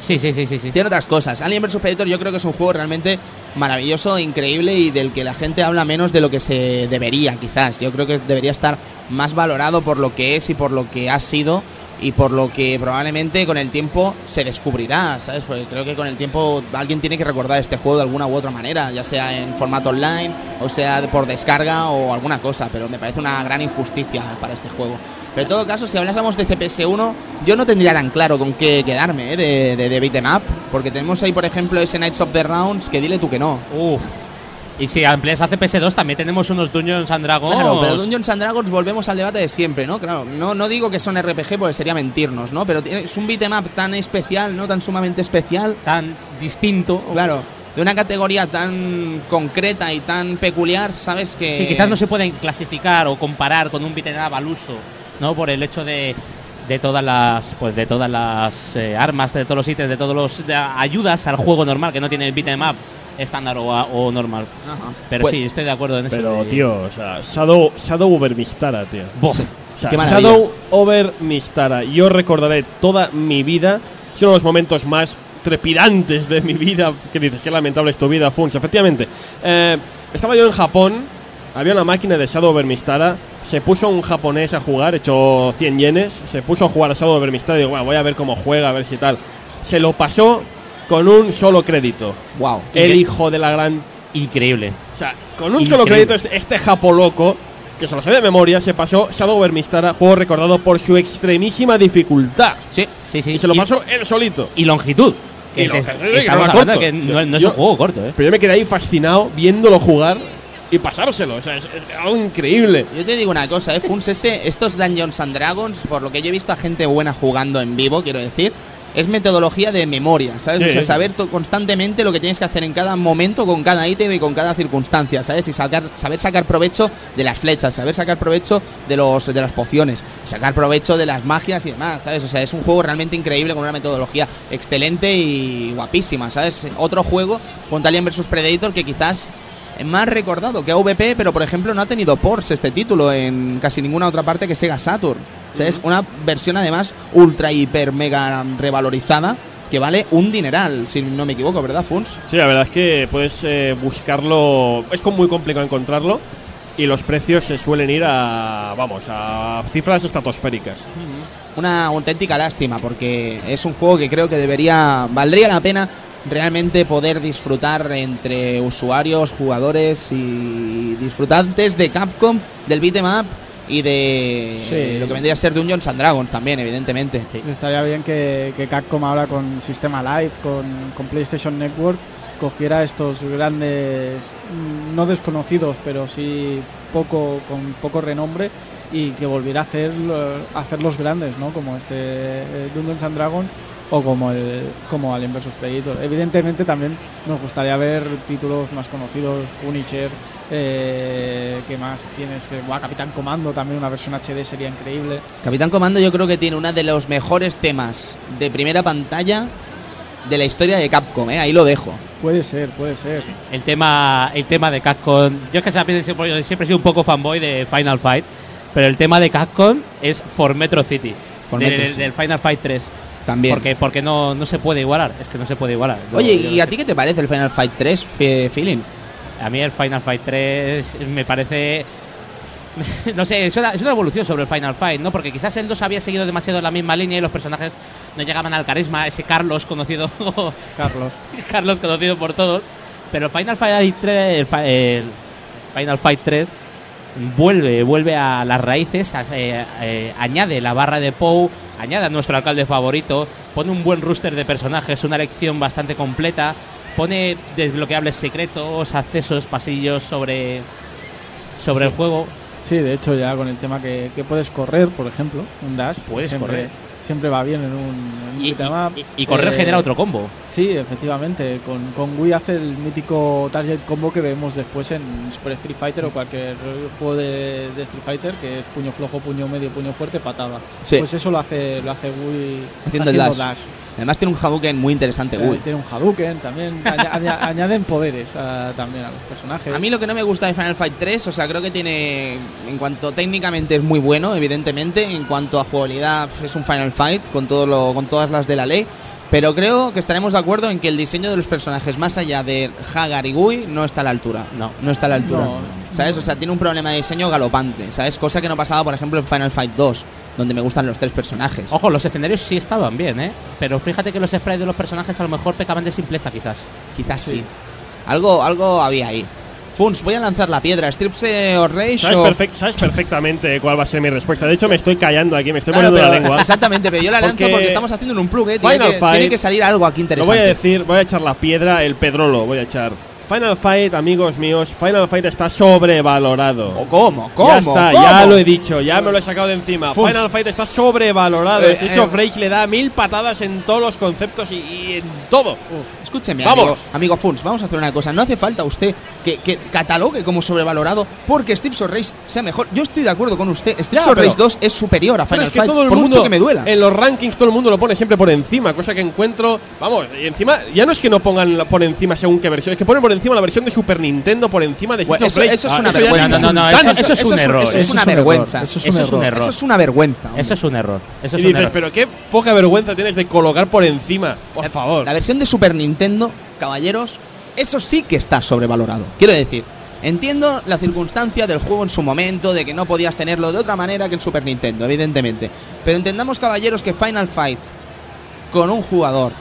sí, sí, sí, sí, sí. Tiene otras cosas. Alien vs Predator yo creo que es un juego realmente maravilloso, increíble y del que la gente habla menos de lo que se debería, quizás. Yo creo que debería estar más valorado por lo que es y por lo que ha sido y por lo que probablemente con el tiempo se descubrirá, ¿sabes? Porque creo que con el tiempo alguien tiene que recordar este juego de alguna u otra manera, ya sea en formato online o sea por descarga o alguna cosa, pero me parece una gran injusticia para este juego. Pero en todo caso, si hablásemos de CPS1, yo no tendría tan claro con qué quedarme ¿eh? de, de, de beat'em up, porque tenemos ahí, por ejemplo, ese Knights of the Rounds, que dile tú que no. Uf. Y si amplias a CPS2 también tenemos unos Dungeons and Dragons. Claro, pero Dungeons and Dragons volvemos al debate de siempre, ¿no? Claro, no, no digo que son RPG porque sería mentirnos, ¿no? Pero es un beat'em up tan especial, ¿no? Tan sumamente especial, tan distinto. claro, de una categoría tan concreta y tan peculiar, ¿sabes? Que Sí, quizás no se pueden clasificar o comparar con un beat'em up al uso, ¿no? Por el hecho de, de todas las pues de todas las eh, armas, de todos los ítems, de todos los de ayudas al juego normal que no tiene el beat'em up estándar o, o normal. Ajá. Pero Pues- sí, estoy de acuerdo en eso. Pero, de- tío, o sea, Shadow, Shadow over Mistara, tío. Bof. O sea. Shadow over Mistara. Yo recordaré toda mi vida. Es uno de los momentos más trepidantes de mi vida. Que dices, qué lamentable es tu vida, Funs. Efectivamente. Eh, estaba yo en Japón. Había una máquina de Shadow over Mistara. Se puso un japonés a jugar, hecho 100 yenes. Se puso a jugar a Shadow over Mistara. Y digo, bueno, voy a ver cómo juega, a ver si tal. Se lo pasó con un solo crédito. Wow. El hijo de la gran Increíble. o sea, con un Increíble. solo crédito, este, este japo loco, que se lo sabe de memoria, se pasó Shadow over Mistara, juego recordado por su extremísima dificultad. Sí. Sí, sí. Y se lo y, pasó él solito. y longitud. Que Y te- longitud, que hablando corto. que no, no es Yo- un juego corto, ¿eh? Pero yo me quedé ahí fascinado viéndolo jugar y pasárselo. O sea, es, es algo increíble. Yo te digo una cosa, ¿eh, Funs? Este, estos Dungeons and Dragons, por lo que yo he visto a gente buena jugando en vivo, quiero decir, es metodología de memoria, ¿sabes? Sí, o sea, saber constantemente lo que tienes que hacer en cada momento, con cada ítem y con cada circunstancia, ¿sabes? Y sacar, saber sacar provecho de las flechas, saber sacar provecho de, los, de las pociones, sacar provecho de las magias y demás, ¿sabes? O sea, es un juego realmente increíble con una metodología excelente y guapísima, ¿sabes? Otro juego, con Alien vs Predator, que quizás más recordado que AVP, pero por ejemplo no ha tenido ports este título en casi ninguna otra parte que Sega Saturn. O sea, es una versión además ultra hiper mega revalorizada que vale un dineral, si no me equivoco, ¿verdad, Funs? Sí, la verdad es que puedes eh, buscarlo. Es como muy complicado encontrarlo. Y los precios se suelen ir a. Vamos, a cifras estratosféricas. Una auténtica lástima porque es un juego que creo que debería, valdría la pena realmente poder disfrutar entre usuarios, jugadores y disfrutantes de Capcom, del beat'em up y de Sí. lo que vendría a ser Dungeons and Dragons también, evidentemente. Sí. Estaría bien que, que Capcom ahora con Sistema Live, con, con PlayStation Network, cogiera estos grandes, mm, no desconocidos, pero sí poco con poco renombre y que volviera a hacer, a hacerlos grandes, ¿no? Como este eh, Dungeons and Dragons o como el como Alien vs Predator. Evidentemente también nos gustaría ver títulos más conocidos, Punisher, eh, que más tienes que, Buah, Capitán Comando también una versión HD sería increíble. Capitán Comando yo creo que tiene uno de los mejores temas de primera pantalla de la historia de Capcom, ¿eh? ahí lo dejo. Puede ser, puede ser. el tema el tema de Capcom yo es que siempre, siempre siempre he sido un poco fanboy de Final Fight pero el tema de Capcom es For Metro City For del, Metro del Final Fight 3 También. porque porque no, no se puede igualar es que no se puede igualar Yo- Oye, yo ¿y no a ti qué te parece el Final Fight 3, Fe- Feeling? a mí el Final Fight 3 me parece *laughs* no sé, es una, es una evolución sobre el Final Fight, ¿no? Porque quizás el 2 había seguido demasiado la misma línea y los personajes no llegaban al carisma, ese Carlos conocido *laughs* Carlos. Carlos conocido por todos. Pero el Final Fight 3, el, Fi- el Final Fight 3 vuelve, vuelve a las raíces, a- eh, eh, añade la barra de Poe, añade a nuestro alcalde favorito, pone un buen rooster de personajes, una lección bastante completa, pone desbloqueables secretos, accesos, pasillos sobre, sobre el juego. Sí, de hecho ya con el tema que, que puedes correr, por ejemplo, un dash, Puedes siempre, correr. Siempre va bien en un, en un Y, correr Eh, genera otro combo. Sí, efectivamente. Con, con Wii hace el mítico target combo que vemos después en Super Street Fighter o cualquier juego de, de Street Fighter, que es puño flojo, puño medio, puño fuerte, patada. Sí. Pues eso lo hace, lo hace Wii Haciendo el dash. Además tiene un Hadouken muy interesante, Eh, Wii. Tiene un Hadouken, también aña- *laughs* añaden poderes ah, también a los personajes. A mí lo que no me gusta de Final Fight 3, o sea, creo que tiene, en cuanto técnicamente es muy bueno, evidentemente, en cuanto a jugabilidad pf, es un Final Fight con todo lo, con todas las de la ley, pero creo que estaremos de acuerdo en que el diseño de los personajes más allá de Hagar y Gui no está a la altura. No. no está a la altura. No. ¿Sabes? O sea, tiene un problema de diseño galopante, ¿sabes? Cosa que no pasaba, por ejemplo, en Final Fight 2, donde me gustan los tres personajes. Ojo, los escenarios sí estaban bien, ¿eh? Pero fíjate que los sprites de los personajes a lo mejor pecaban de simpleza, quizás. Quizás sí. Algo, algo había ahí. Funs, voy a lanzar la piedra. ¿Strips eh, o Rage ¿Sabes, o- perfect- sabes perfectamente cuál va a ser mi respuesta. De hecho, me estoy callando aquí, me estoy Claro, poniendo la lengua. Exactamente, pero yo la lanzo Porque porque, estamos haciendo en un plug, ¿eh? Tiene, Final que, Fight- tiene que salir algo aquí Lo interesante. voy a decir, voy a echar la piedra, el pedrolo, voy a echar. Final Fight, amigos míos, Final Fight está sobrevalorado. ¿O ¿Cómo? ¿Cómo? Ya está, ¿Cómo? ya lo he dicho, ya me lo he sacado de encima. Final Fight está sobrevalorado. Eh, Street eh. Rage le da mil patadas en todos los conceptos y, y en todo. Escúcheme, Vamos. amigo, amigo Funs, vamos a hacer una cosa. No hace falta usted que, que catalogue como sobrevalorado porque of Race sea mejor. Yo estoy de acuerdo con usted. Strips Ya, Race 2 es superior a Final es que Fight, todo el por mundo, mucho que me duela. En los rankings todo el mundo lo pone siempre por encima, cosa que encuentro. Vamos, y encima, ya no es que no pongan por encima según qué versión, es que ponen por encima la versión de Super Nintendo por encima de Bueno, eso- Rage. eso es una ya vergüenza. No, no, no, eso- eso es un error. Eso es Eso una un vergüenza. error, eso es un error. Eso es una vergüenza. hombre. Eso es un error. Eso es Y un dices, error. pero qué poca vergüenza tienes de colocar por encima. Por favor. La versión de Super Nintendo, caballeros, eso sí que está sobrevalorado. Quiero decir, entiendo la circunstancia del juego en su momento, de que no podías tenerlo de otra manera que en Super Nintendo, evidentemente. Pero entendamos, caballeros, que Final Fight, con un jugador,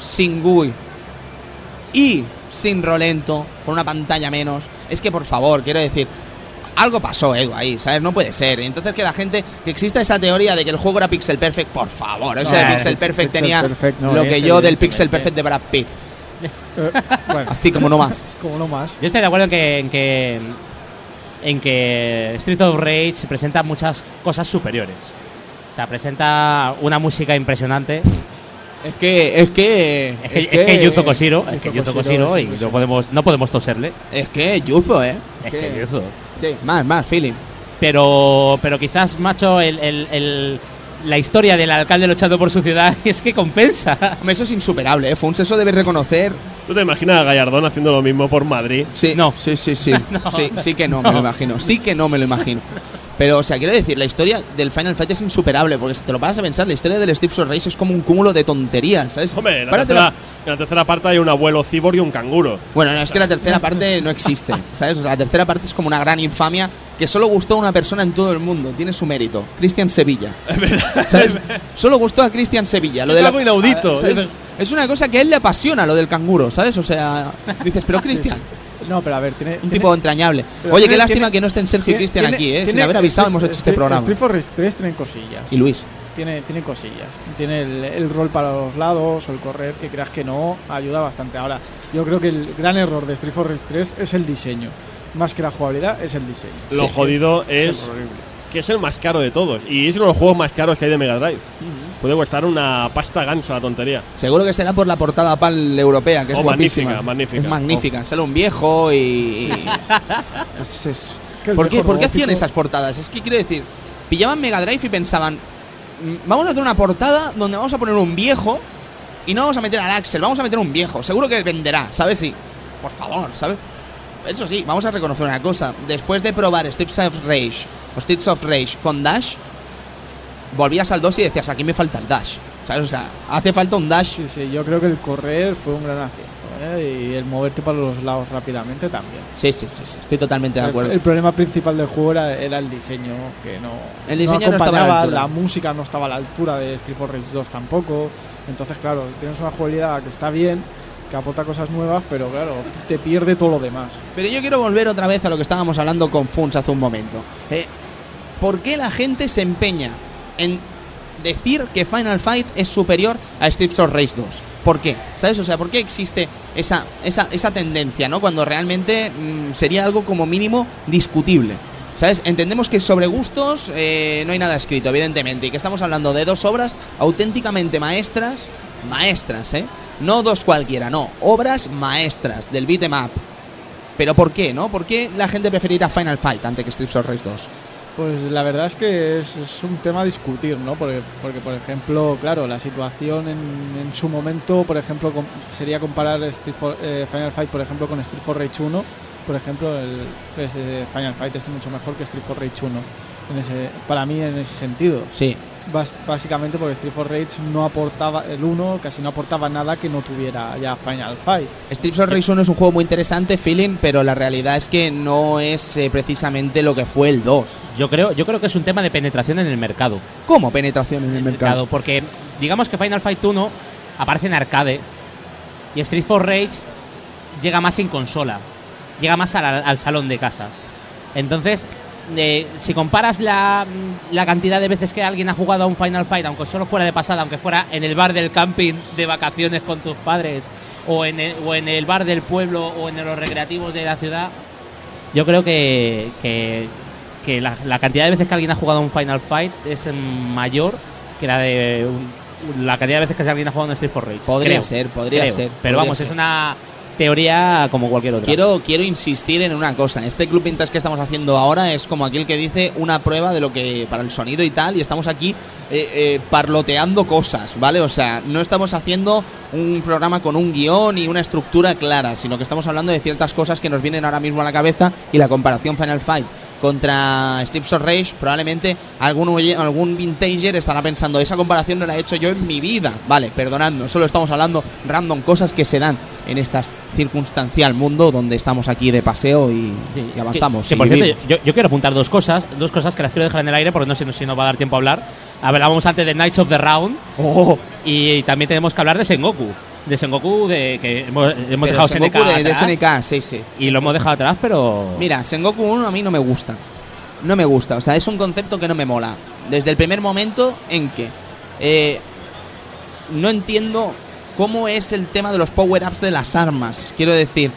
sin GUI y sin rolento, con una pantalla menos, es que por favor, quiero decir, algo pasó, Edu, ahí, ¿sabes? No puede ser. Entonces que la gente, que exista esa teoría de que el juego era pixel perfect, por favor, eso de No, pixel Pixel perfect tenía Perfect no lo que yo del pixel perfect de Brad Pitt. Eh, bueno, Así como no más. *laughs* como no más. Yo estoy de acuerdo en que, en que en que Street of Rage presenta muchas cosas superiores. O sea, presenta una música impresionante. Es que, es que. Es que, es que Yuzo Koshiro, es que Yuzo Koshiro es y no podemos, no podemos toserle. Es que Yuzo, ¿eh? Es que Yuzo. Sí, más, más, feeling. Pero, pero quizás, macho, el, el- el- la historia del alcalde luchando por su ciudad *laughs* es que compensa. Eso es insuperable, ¿eh? Fons, eso debes reconocer. ¿Tú te imaginas a Gallardón haciendo lo mismo por Madrid? Sí, No. Sí, sí, sí. *laughs* sí, sí que no me lo imagino. Sí que no me lo imagino. Pero, o sea, quiero decir, la historia del Final Fight es insuperable, porque si te lo paras a pensar, la historia del of Rage es como un cúmulo de tonterías, ¿sabes? Hombre, en la, tercera, en la tercera parte hay un abuelo cibor y un canguro. Bueno, no, es que la tercera parte no existe, *laughs* ¿sabes? O sea, la tercera parte es como una gran infamia que solo gustó a una persona en todo el mundo. Tiene su mérito. Cristian Sevilla. *laughs* Es verdad. ¿Sabes? Solo gustó a Cristian Sevilla. Lo Es de la- algo inaudito. ¿sabes? Dices- Es una cosa que a él le apasiona, lo del canguro, ¿sabes? O sea, dices, pero *laughs* Cristian, No, pero a ver, tiene. un tiene- tipo entrañable. Oye, qué lástima tiene- que no estén Sergio y Cristian aquí, ¿eh? Sin haber avisado hemos hecho este programa. Street for Rage 3 tienen cosillas. Y Luis. Tiene, tiene cosillas. Tiene el, el rol para los lados o el correr, que creas que no, ayuda bastante. Ahora, yo creo que el gran error de Street for Rage 3 es el diseño. Más que la jugabilidad, es el diseño. Lo Sí, jodido Es es horrible. Que es el más caro de todos. Y es uno de los juegos más caros que hay de Mega Drive. Puede costar una pasta gansa la tontería. Seguro que será por la portada PAL europea, que es Oh, guapísima. magnífica, magnífica. Es magnífica. Sale un viejo y... *laughs* Es- es- Que el ¿Por qué, ¿Por qué hacían esas portadas? Es que quiero decir, pillaban Mega Drive y pensaban, "Mm, vamos a hacer una portada donde vamos a poner un viejo y no vamos a meter al Axel, vamos a meter un viejo. Seguro que venderá, ¿sabes? Sí. Por favor, ¿sabes? Eso sí, vamos a reconocer una cosa. Después de probar Streets of Rage o Streets of Rage con Dash, volvías al 2 y decías, aquí me falta el Dash. ¿Sabes? O sea, hace falta un Dash. Sí, sí, yo creo que el correr fue un gran acierto. ¿eh? Y el moverte para los lados rápidamente también. Sí, sí, sí, sí, estoy totalmente de acuerdo. el problema principal del juego era, era el diseño, que no, El diseño no estaba a la acompañaba, música no estaba a la altura de Street for Rage 2 tampoco. Entonces, claro, tienes una jugabilidad que está bien, que aporta cosas nuevas, pero claro, te pierde todo lo demás. Pero yo quiero volver otra vez a lo que estábamos hablando con Funs hace un momento. Eh, ¿Por qué la gente se empeña en decir que Final Fight es superior a Street of Rage 2? ¿Por qué? ¿Sabes? O sea, ¿por qué existe esa, esa, esa tendencia, ¿no? Cuando realmente mm, sería algo como mínimo discutible. ¿Sabes? Entendemos que sobre gustos eh, no hay nada escrito, evidentemente, y que estamos hablando de dos obras auténticamente maestras, maestras, ¿eh? No dos cualquiera, no, obras maestras del beat 'em up. Pero ¿por qué, no? ¿Por qué la gente preferirá Final Fight antes que Streets of Rage 2? Pues la verdad es que es, es un tema a discutir, ¿no? Porque, porque, por ejemplo, claro, la situación en, en su momento, por ejemplo, com- sería comparar Street for- eh, Final Fight, por ejemplo, con Street for Rage 1. Por ejemplo, el, Final Fight es mucho mejor que Street for Rage 1. En ese, para mí, en ese sentido. Sí, básicamente porque Street for Rage no aportaba, el 1 casi no aportaba nada que no tuviera ya Final Fight. Streets of Rage 1 es un juego muy interesante, feeling, pero la realidad es que no es eh, precisamente lo que fue el 2. Yo creo, yo creo que es un tema de penetración en el mercado. ¿Cómo penetración en el mercado? Porque digamos que Final Fight 1 aparece en arcade y Street for Rage llega más en consola, llega más al, al salón de casa. Entonces, eh, si comparas la, la cantidad de veces que alguien ha jugado a un Final Fight, aunque solo fuera de pasada, aunque fuera en el bar del camping de vacaciones con tus padres, o en el, o en el bar del pueblo, o en los recreativos de la ciudad, yo creo que, que, que la, la cantidad de veces que alguien ha jugado a un Final Fight es mayor que la de un- la cantidad de veces que alguien ha jugado a un Street for Rage. Podría Creo, ser, podría creo. ser, Pero podría vamos, ser. es una teoría como cualquier otra. Quiero, quiero insistir en una cosa. Este club vintage que estamos haciendo ahora es como aquel que dice una prueba de lo que para el sonido y tal. Y estamos aquí eh, eh, parloteando cosas, ¿vale? O sea, no estamos haciendo un programa con un guion y una estructura clara, sino que estamos hablando de ciertas cosas que nos vienen ahora mismo a la cabeza. Y la comparación Final Fight contra Streets of Rage, probablemente algún, algún vintager estará pensando, esa comparación no la he hecho yo en mi vida. Vale, perdonadnos, solo estamos hablando random cosas que se dan en este circunstancial mundo donde estamos aquí de paseo y, Sí, y avanzamos. Que, que, y por cierto, yo, yo quiero apuntar dos cosas, dos cosas que las quiero dejar en el aire porque no sé si nos va a dar tiempo a hablar. Hablábamos antes de Knights of the Round Oh, y también tenemos que hablar de Sengoku. De Sengoku, de que hemos, dejado Sengoku SNK de, de atrás, SNK, sí, sí. y lo hemos dejado atrás, pero Mira, Sengoku 1 a mí no me gusta. No me gusta, o sea, es un concepto que no me mola. Desde el primer momento en que eh, no entiendo cómo es el tema de los power-ups de las armas. Quiero decir,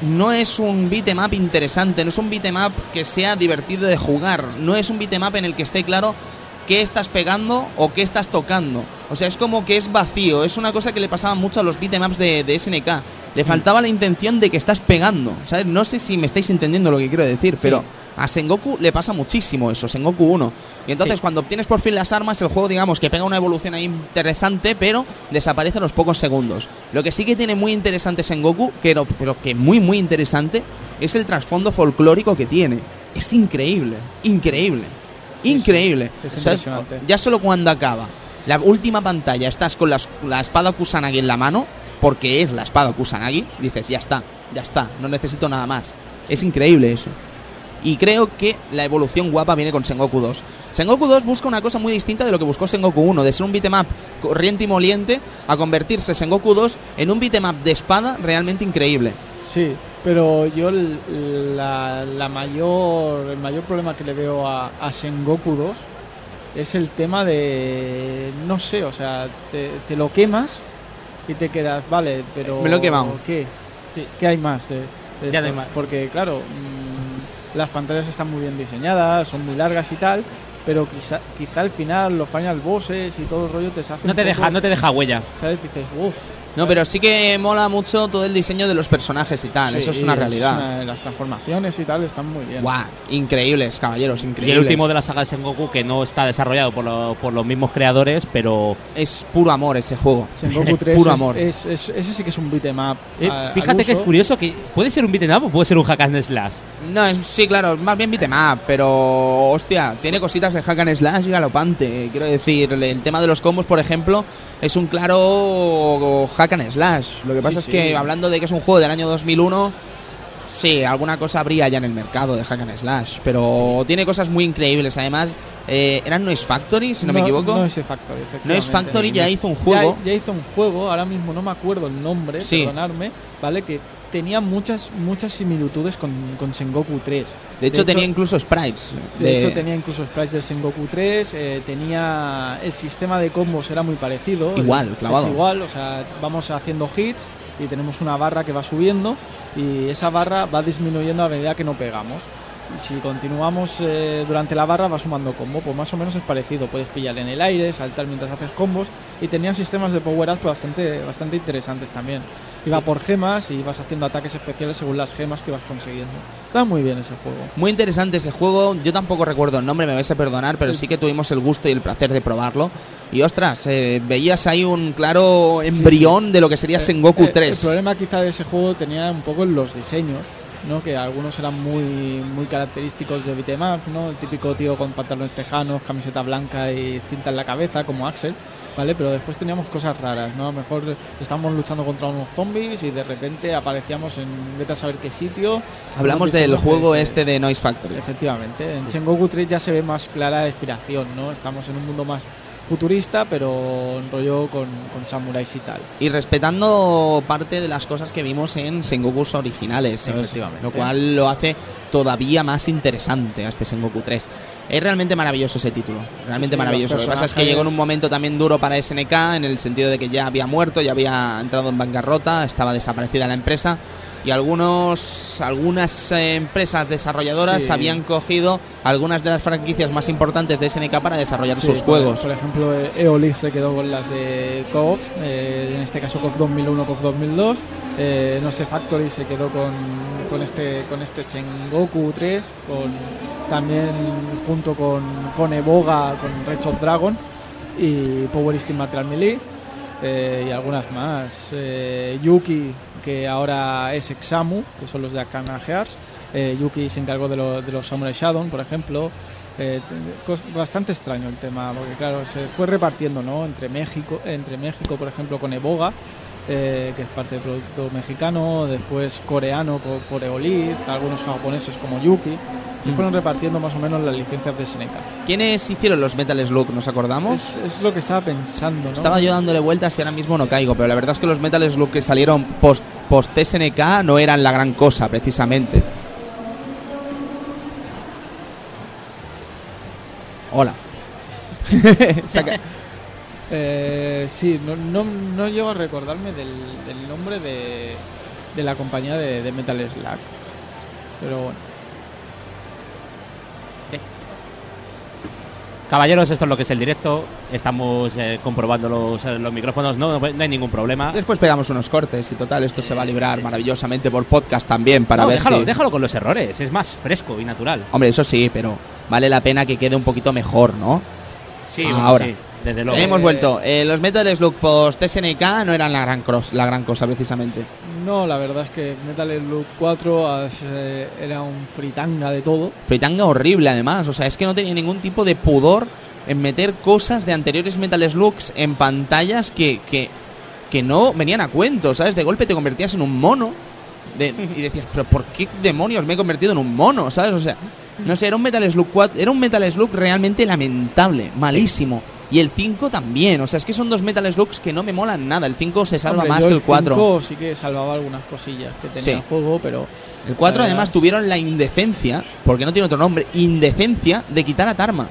no es un beat'em up interesante, no es un beat'em up que sea divertido de jugar, no es un beat'em up en el que esté claro qué estás pegando o qué estás tocando. O sea, es como que es vacío, es una cosa que le pasaba mucho a los beat'em ups de, de SNK. Le faltaba la intención de que estás pegando, ¿sabes? No sé si me estáis entendiendo lo que quiero decir, pero a Sengoku le pasa muchísimo eso, Sengoku 1. Y entonces Sí. cuando obtienes por fin las armas, el juego digamos que pega una evolución ahí interesante, pero desaparece a los pocos segundos. Lo que sí que tiene muy interesante Sengoku, que no- pero que muy muy interesante, es el trasfondo folclórico que tiene. Es increíble, increíble, Sí, increíble. sí, es ¿Sabes? impresionante. Ya solo cuando acaba la última pantalla, estás con las- la espada Kusanagi en la mano, porque es la espada Kusanagi, dices, ya está, ya está, no necesito nada más. Es increíble eso. Y creo que la evolución guapa viene con Sengoku 2. Sengoku 2 busca una cosa muy distinta de lo que buscó Sengoku 1, de ser un beat'em up corriente y moliente, a convertirse Sengoku 2 en un beat'em up de espada realmente increíble. Sí, pero yo el, la, la mayor, el mayor problema que le veo a, a Sengoku 2 es el tema de, no sé, o sea, te, te lo quemas y te quedas, vale, pero Me lo he quemado. ¿qué? Sí. ¿Qué hay más de, de Ya no esto? hay más. Porque claro, mm, las pantallas están muy bien diseñadas, son muy largas y tal, pero quizá, quizá al final los final bosses y todo el rollo te hace no te poco- deja, no te deja huella. ¿sabes? Dices, uff. No, pero sí que mola mucho todo el diseño de los personajes y tal, eso es una realidad. las transformaciones y tal están muy bien. Guau, increíbles, caballeros, Y increíbles. el último de la saga de Sengoku que no está desarrollado por, lo- por los mismos creadores, pero Es puro amor ese juego. Sengoku 3 *laughs* Puro amor. Es, es- ese sí que es un beat'em up. eh, a- fíjate que es curioso que puede ser un beat'em up o puede ser un hack and slash. No, es, sí, claro, más bien beat'em up, pero hostia, tiene cositas de hack and slash y galopante. Quiero decir, el, el tema de los combos, por ejemplo, es un claro hack and slash. Lo que Sí, pasa es sí. que hablando de que es un juego del año 2001, sí, alguna cosa habría ya en el mercado de hack and slash, pero tiene cosas muy increíbles. Además, eh, ¿eran Noise Factory, si no, me equivoco? Noise Factory, efectivamente. Noise Factory ya hizo un Ya- juego. Ya, hizo un juego, ahora mismo no me acuerdo el nombre, Sí. perdonadme, ¿vale? Que tenía muchas muchas similitudes con, con Sengoku 3. de hecho, tenía incluso sprites. De hecho, tenía incluso sprites del Sengoku 3, eh, tenía el sistema de combos era muy parecido. Igual, clavado. Es igual, o sea, vamos haciendo hits y tenemos una barra que va subiendo y esa barra va disminuyendo a medida que no pegamos. si continuamos eh, durante la barra va sumando combo, pues más o menos es parecido. Puedes pillar en el aire, saltar mientras haces combos y tenía sistemas de power ups bastante, bastante interesantes también. Iba por gemas y vas haciendo ataques especiales según las gemas que vas consiguiendo. Está muy bien ese juego. Muy interesante ese juego. Yo tampoco recuerdo el nombre, me vais a perdonar, pero sí que tuvimos el gusto y el placer de probarlo. Y ostras, eh, veías ahí un claro embrión de lo que sería Eh, Sengoku eh, 3. El problema quizá de ese juego tenía un poco en los diseños, ¿no? que algunos eran muy, muy característicos de beat'em up, ¿no? el típico tío con pantalones tejanos, camiseta blanca y cinta en la cabeza como Axel. ¿Vale? Pero después teníamos cosas raras, ¿no? A lo mejor estábamos luchando contra unos zombies y de repente aparecíamos en vete a saber qué sitio. Hablamos del juego de- este de Noise Factory. Efectivamente, en Sengoku 3 ya se ve más clara la inspiración, ¿no? Estamos en un mundo más futurista, pero en rollo con, con samuráis y tal. Y respetando parte de las cosas que vimos en Sengokus originales, ¿sabes? Efectivamente. lo cual lo hace todavía más interesante a este Sengoku 3. Es realmente maravilloso ese título, realmente Sí, sí, maravilloso. los Lo que pasa es que llegó en un momento también duro para SNK, en el sentido de que ya había muerto, ya había entrado en bancarrota, estaba desaparecida la empresa. Y algunos, algunas eh, empresas desarrolladoras Sí. habían cogido algunas de las franquicias más importantes de SNK para desarrollar Sí, sus por- juegos. Por ejemplo, eh, Eolith se quedó con las de KOF, eh, en este caso KOF 2001, KOF 2002. Eh, no sé, Factory se quedó con, con este con este Sengoku 3, con, también junto con, con Eboga, con Red Shot Dragon y Power Martial Melee. eh, y algunas más. Yuki, que ahora es Examu, que son los de Akana Hearts. Eh, Yuki se encargó de, lo- de los Samurai Shadow, por ejemplo. Eh, bastante extraño el tema, porque claro, se fue repartiendo, ¿no? Entre México, entre México, por ejemplo, con Eboga, eh, que es parte del producto mexicano, después coreano por, por Eolith, algunos japoneses como Yuki. Se Mm. fueron repartiendo más o menos las licencias de SNK. ¿Quiénes hicieron los Metal Slug? ¿Nos acordamos? Es, es lo que estaba pensando, ¿no? Estaba yo dándole vueltas y ahora mismo no caigo, pero la verdad es que los Metal Slug que salieron post, post SNK no eran la gran cosa, precisamente. Hola. *laughs* Eh, sí, no, no, no llego a recordarme del, del nombre de, de la compañía de, de Metal Slug. Pero bueno. Caballeros, esto es lo que es el directo. Estamos eh, comprobando los, eh, los micrófonos. No, no hay ningún problema. Después pegamos unos cortes y total, esto se va a librar maravillosamente por podcast también para No, ver déjalo, si... déjalo con los errores. Es más fresco y natural. Hombre, eso sí, pero vale la pena que quede un poquito mejor, ¿no? Sí, Ahora. sí, desde luego. Hemos vuelto. Eh, los Metal Slug post SNK no eran la gran, cros- la gran cosa, precisamente. No, la verdad es que Metal Slug 4 eh, era un fritanga de todo. Fritanga horrible, además. O sea, es que no tenía ningún tipo de pudor en meter cosas de anteriores Metal Slugs en pantallas que, que, que no venían a cuento, ¿sabes? De golpe te convertías en un mono de- y decías, pero ¿por qué demonios me he convertido en un mono? ¿Sabes? O sea, no sé, era un Metal Slug 4, era un Metal Slug realmente lamentable, malísimo. Y el 5 también, o sea, es que son dos Metal Slugs que no me molan nada. El 5 se salva Hombre, más que el 4. 5 sí que salvaba algunas cosillas que tenía Sí. el juego, pero El 4 La además tuvieron la indecencia, porque no tiene otro nombre, indecencia de quitar a Tarma.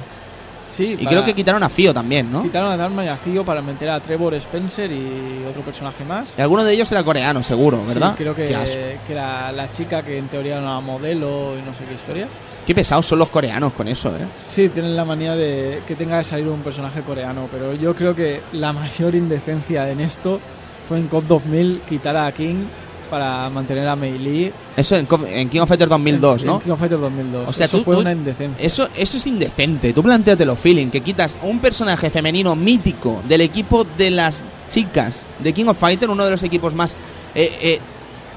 Sí. Y para- creo que quitaron a Fio también, ¿no? Quitaron a Dharma y a Fio para meter a Trevor Spencer y otro personaje más. Y alguno de ellos era coreano, seguro, ¿verdad? Sí, creo que, que la, la chica que en teoría era una modelo y no sé qué historias. Qué pesados son los coreanos con eso, ¿eh? Sí, tienen la manía de que tenga que salir un personaje coreano, pero yo creo que la mayor indecencia en esto fue en COP 2000 quitar a King para mantener a Mei Lee Eso en, en King of Fighters 2002, en, ¿no? en King of Fighters 2002. O sea, Eso tú- fue tú- una indecencia. Eso, eso es indecente. Tú planteatelo, feeling, que quitas un personaje femenino mítico del equipo de las chicas de King of Fighter, uno de los equipos más, eh, eh,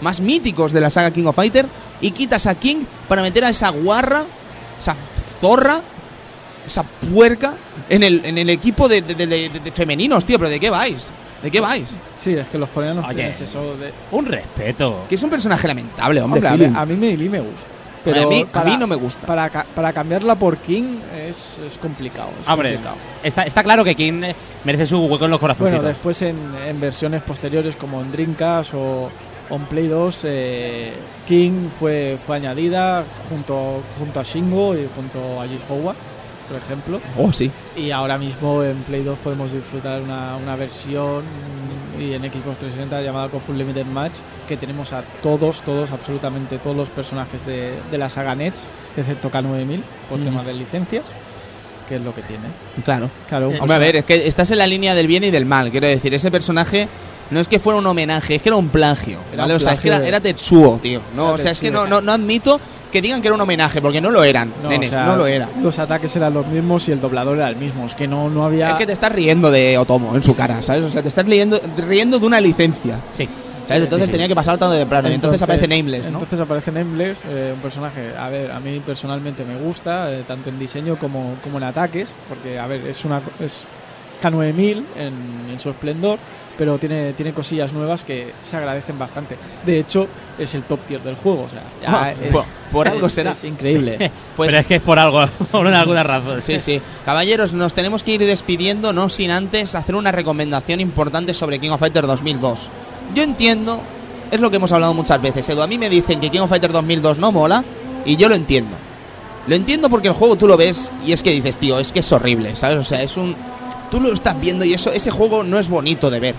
más míticos de la saga King of Fighter, y quitas a King para meter a esa guarra, esa zorra, esa puerca en el, en el equipo de, de- de- de- de femeninos, tío. ¿Pero de qué vais? ¿De qué vais? Sí, es que los coreanos Oye. tienen eso de... Un respeto. Que es un personaje lamentable, hombre. Hombre, a, a mí Lee me gusta. A mí- a para- mí no me gusta. Para, para cambiarla por King es, es complicado. es Hombre, complicado. está, está claro que King merece su hueco en los corazoncitos. Bueno, después en, en versiones posteriores como en Dreamcast o, o en Play 2, eh, King fue, fue añadida junto, junto a Shingo y junto a Jish Howard, por ejemplo. Oh, sí. Y ahora mismo en Play 2 podemos disfrutar una, una versión y en Xbox 360 llamada Full Limited Match, que tenemos a todos, todos, absolutamente todos los personajes de, de la saga Nets, excepto K9000, por Mm. temas de licencias, que es lo que tiene. Claro. Claro, Hombre, a personaje- ver, es que estás en la línea del bien y del mal. Quiero decir, ese personaje no es que fuera un homenaje, es que era un plagio. Era ¿vale? un o sea, es que plagio era, de- era Tetsuo, tío. No, Era o sea, es que Tetsuo. no, no, no admito que digan que era un homenaje, porque no lo eran, No, nenes, o sea, no lo era. Los ataques eran los mismos y el doblador era el mismo. Es que no, no había. Es que te estás riendo de Otomo en su cara, ¿sabes? O sea, te estás riendo, riendo de una licencia, Sí. ¿sabes? Entonces tenía que pasar tarde o temprano. y entonces, aparece Nameless, ¿no? Entonces aparece Nameless, eh, un personaje, a ver, a mí personalmente me gusta, eh, tanto en diseño como, como en ataques, porque, a ver, es una es K9000 en, en su esplendor, pero tiene, tiene cosillas nuevas que se agradecen bastante. De hecho, es el top tier del juego, o sea, ya Ah, es- por, por algo es- será. Es increíble. *laughs* Pues Pero es que es por algo, *laughs* por alguna razón. Sí, sí. Caballeros, nos tenemos que ir despidiendo, no sin antes hacer una recomendación importante sobre King of Fighters 2002. Yo entiendo, es lo que hemos hablado muchas veces, Edu. A mí me dicen que King of Fighters 2002 no mola, y yo lo entiendo. Lo entiendo porque el juego tú lo ves y es que dices, tío, es que es horrible, ¿sabes? O sea, es un. Tú lo estás viendo y eso, ese juego no es bonito de ver.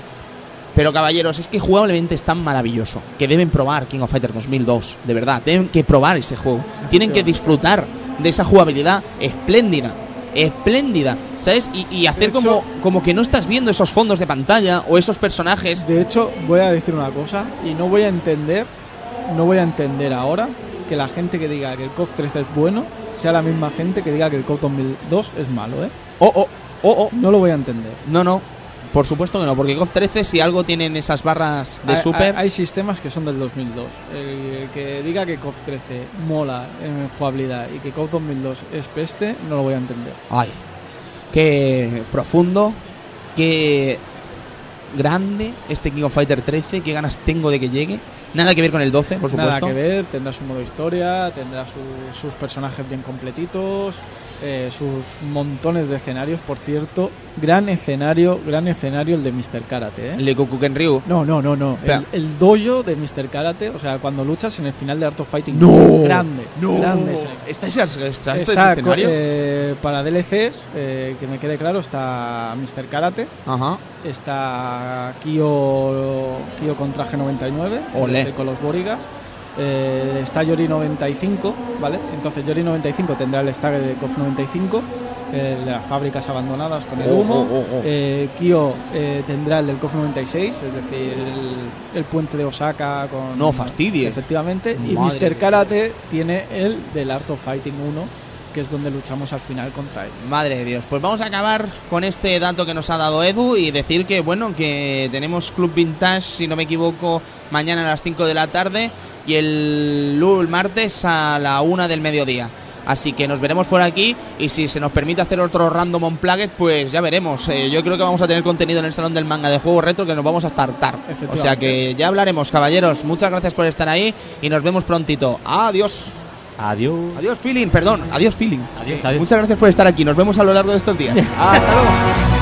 Pero caballeros, es que jugablemente es tan maravilloso que deben probar King of Fighters 2002, de verdad, tienen que probar ese juego, tienen que disfrutar de esa jugabilidad espléndida, espléndida, ¿sabes? Y, y hacer hecho- como, como que no estás viendo esos fondos de pantalla o esos personajes. De hecho, voy a decir una cosa y no voy a entender, no voy a entender ahora que la gente que diga que el COF 13 es bueno sea la misma gente que diga que el COF 2002 es malo, ¿eh? Oh, oh, oh, oh. No lo voy a entender. No, no, por supuesto que no, porque KOF 13 si algo tienen esas barras de Hay- super... Hay, hay sistemas que son del 2002. El que diga que COF 13 mola en jugabilidad y que COF 2002 es peste, no lo voy a entender. Ay, qué profundo, qué grande este King of Fighter 13, qué ganas tengo de que llegue. Nada que ver con el 12, por Nada supuesto. que ver, tendrá su modo historia, tendrá su- sus personajes bien completitos, eh, sus montones de escenarios. Por cierto, gran escenario, gran escenario el de Mr. Karate, ¿eh? El de Kokuken Ryu. No, no, no, no. El, el dojo de Mr. Karate, o sea, cuando luchas en el final de Art of Fighting. ¡No! Grande. No, Grande. ¿Está ese, está este Está escenario? co- eh, para DLCs, eh, que me quede claro, está Mr. Karate, Ajá. está Kyo, Kyo con traje 99, Olé. este, con los Borigas. Eh, está Yori 95, ¿vale? Entonces Yori 95 tendrá el stack de KOF 95, eh, las fábricas abandonadas con el Oh, humo. oh, oh, oh. Eh, Kyo eh, tendrá el del KOF 96, es decir, el, el puente de Osaka con... No fastidies. Efectivamente. Y Mr. Karate tiene el del Art of Fighting 1, que es donde luchamos al final contra él. Madre de Dios. Pues vamos a acabar con este dato que nos ha dado Edu y decir que, bueno, que tenemos Club Vintage, si no me equivoco, mañana a las 5 de la tarde y el, el martes a la 1 del mediodía. Así que nos veremos por aquí y si se nos permite hacer otro random on Plague, pues ya veremos. Eh, yo creo que vamos a tener contenido en el Salón del Manga de Juego Retro que nos vamos a startar. O sea que ya hablaremos, caballeros. Muchas gracias por estar ahí y nos vemos prontito. Adiós. Adiós. Adiós, feeling, perdón. Adiós, feeling. Adiós, Eh, adiós. Muchas gracias por estar aquí. Nos vemos a lo largo de estos días. *laughs* Hasta luego.